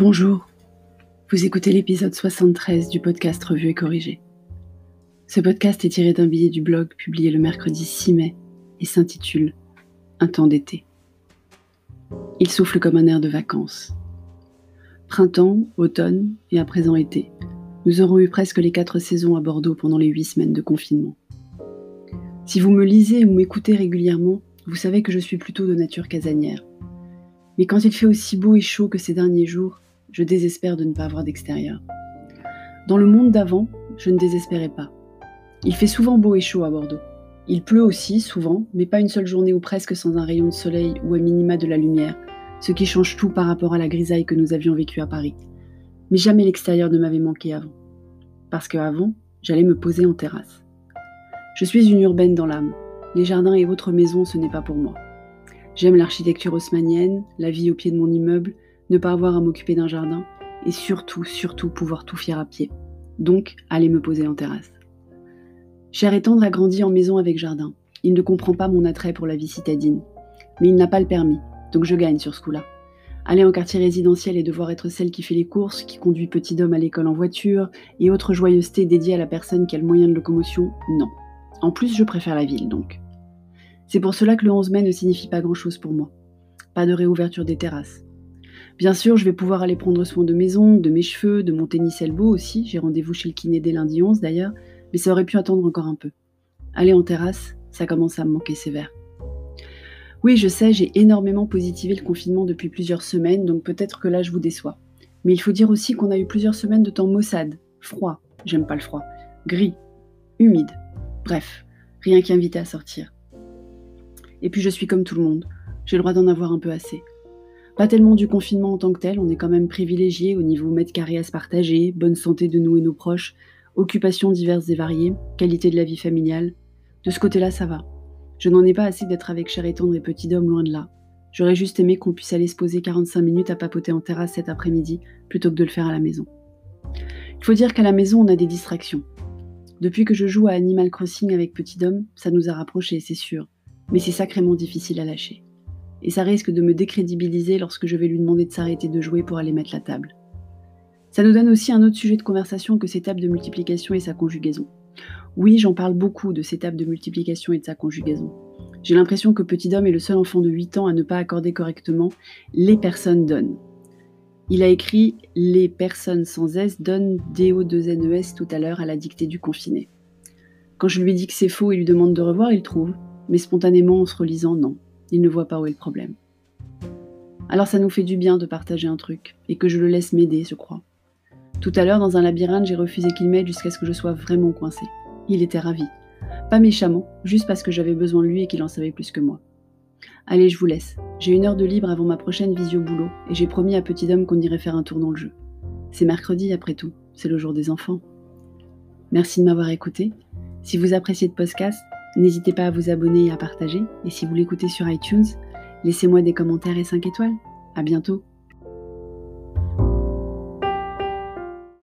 Bonjour, vous écoutez l'épisode 73 du podcast Revue et Corrigé. Ce podcast est tiré d'un billet du blog publié le mercredi 6 mai et s'intitule Un temps d'été. Il souffle comme un air de vacances. Printemps, automne et à présent été, nous aurons eu presque les quatre saisons à Bordeaux pendant les huit semaines de confinement. Si vous me lisez ou m'écoutez régulièrement, vous savez que je suis plutôt de nature casanière. Mais quand il fait aussi beau et chaud que ces derniers jours, je désespère de ne pas avoir d'extérieur. Dans le monde d'avant, je ne désespérais pas. Il fait souvent beau et chaud à Bordeaux. Il pleut aussi, souvent, mais pas une seule journée ou presque sans un rayon de soleil ou à minima de la lumière, ce qui change tout par rapport à la grisaille que nous avions vécue à Paris. Mais jamais l'extérieur ne m'avait manqué avant. Parce qu'avant, j'allais me poser en terrasse. Je suis une urbaine dans l'âme. Les jardins et autres maisons, ce n'est pas pour moi. J'aime l'architecture haussmanienne, la vie au pied de mon immeuble, ne pas avoir à m'occuper d'un jardin et surtout, surtout pouvoir tout faire à pied. Donc, aller me poser en terrasse. Cher et tendre a grandi en maison avec jardin. Il ne comprend pas mon attrait pour la vie citadine. Mais il n'a pas le permis, donc je gagne sur ce coup-là. Aller en quartier résidentiel et devoir être celle qui fait les courses, qui conduit petit homme à l'école en voiture, et autres joyeusetés dédiées à la personne qui a le moyen de locomotion, non. En plus, je préfère la ville, donc. C'est pour cela que le 11 mai ne signifie pas grand-chose pour moi. Pas de réouverture des terrasses. Bien sûr, je vais pouvoir aller prendre soin de mes ongles, de mes cheveux, de mon tennis elbow aussi. J'ai rendez-vous chez le kiné dès lundi 11 d'ailleurs, mais ça aurait pu attendre encore un peu. Aller en terrasse, ça commence à me manquer sévère. Oui, je sais, j'ai énormément positivé le confinement depuis plusieurs semaines, donc peut-être que là je vous déçois. Mais il faut dire aussi qu'on a eu plusieurs semaines de temps maussade, froid, j'aime pas le froid, gris, humide, bref, rien qui invite à sortir. Et puis je suis comme tout le monde, j'ai le droit d'en avoir un peu assez. Pas tellement du confinement en tant que tel, on est quand même privilégié au niveau mètre carré à se partager, bonne santé de nous et nos proches, occupations diverses et variées, qualité de la vie familiale. De ce côté-là, ça va. Je n'en ai pas assez d'être avec cher et tendre et petit loin de là. J'aurais juste aimé qu'on puisse aller se poser 45 minutes à papoter en terrasse cet après-midi plutôt que de le faire à la maison. Il faut dire qu'à la maison, on a des distractions. Depuis que je joue à Animal Crossing avec Petit Homme, ça nous a rapprochés, c'est sûr, mais c'est sacrément difficile à lâcher et ça risque de me décrédibiliser lorsque je vais lui demander de s'arrêter de jouer pour aller mettre la table. Ça nous donne aussi un autre sujet de conversation que ces tables de multiplication et sa conjugaison. Oui, j'en parle beaucoup de ces tables de multiplication et de sa conjugaison. J'ai l'impression que Petit Homme est le seul enfant de 8 ans à ne pas accorder correctement les personnes donnent. Il a écrit les personnes sans S donnent DO2NES tout à l'heure à la dictée du confiné. Quand je lui dis que c'est faux et lui demande de revoir, il trouve, mais spontanément en se relisant, non, il ne voit pas où est le problème. Alors ça nous fait du bien de partager un truc, et que je le laisse m'aider, je crois. Tout à l'heure, dans un labyrinthe, j'ai refusé qu'il m'aide jusqu'à ce que je sois vraiment coincée. Il était ravi. Pas méchamment, juste parce que j'avais besoin de lui et qu'il en savait plus que moi. Allez, je vous laisse. J'ai une heure de libre avant ma prochaine visio boulot, et j'ai promis à Petit Homme qu'on irait faire un tour dans le jeu. C'est mercredi après tout, c'est le jour des enfants. Merci de m'avoir écouté. Si vous appréciez le podcast, N'hésitez pas à vous abonner et à partager. Et si vous l'écoutez sur iTunes, laissez-moi des commentaires et 5 étoiles. À bientôt!